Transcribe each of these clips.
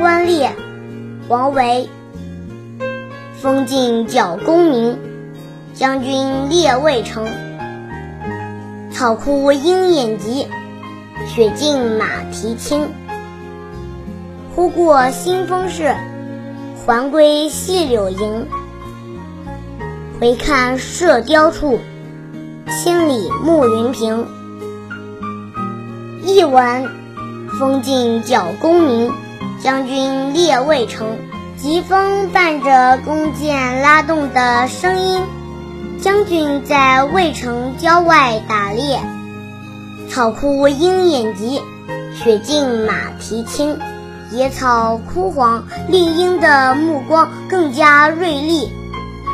王维。风尽角弓鸣，将军列渭城。草枯鹰眼疾，雪尽马蹄轻。忽过新丰市，还归细柳营。回看射雕处，千里暮云平。译文：风尽角弓鸣，将军列未成。疾风伴着弓箭拉动的声音，将军在渭城郊外打猎。草枯鹰眼疾，雪尽马蹄轻。野草枯黄，猎鹰的目光更加锐利。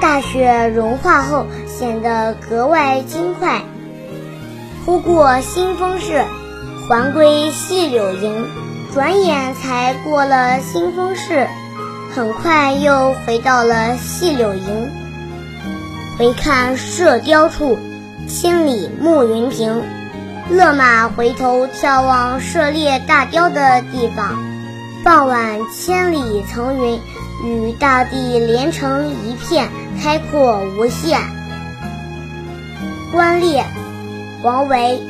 大雪融化后，显得格外轻快。忽过新丰市，还归细柳营。转眼才过了新丰市。很快又回到了细柳营，回看射雕处，千里暮云平。勒马回头眺望射猎大雕的地方，傍晚千里层云与大地连成一片，开阔无限。观猎，王维。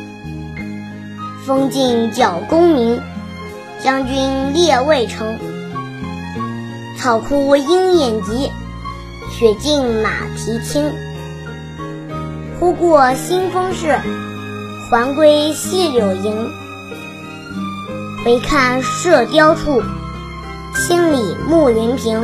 风尽角弓鸣，将军列渭城。草枯鹰眼疾，雪尽马蹄轻。忽过新丰市，还归细柳营。回看射雕处，千里暮云平。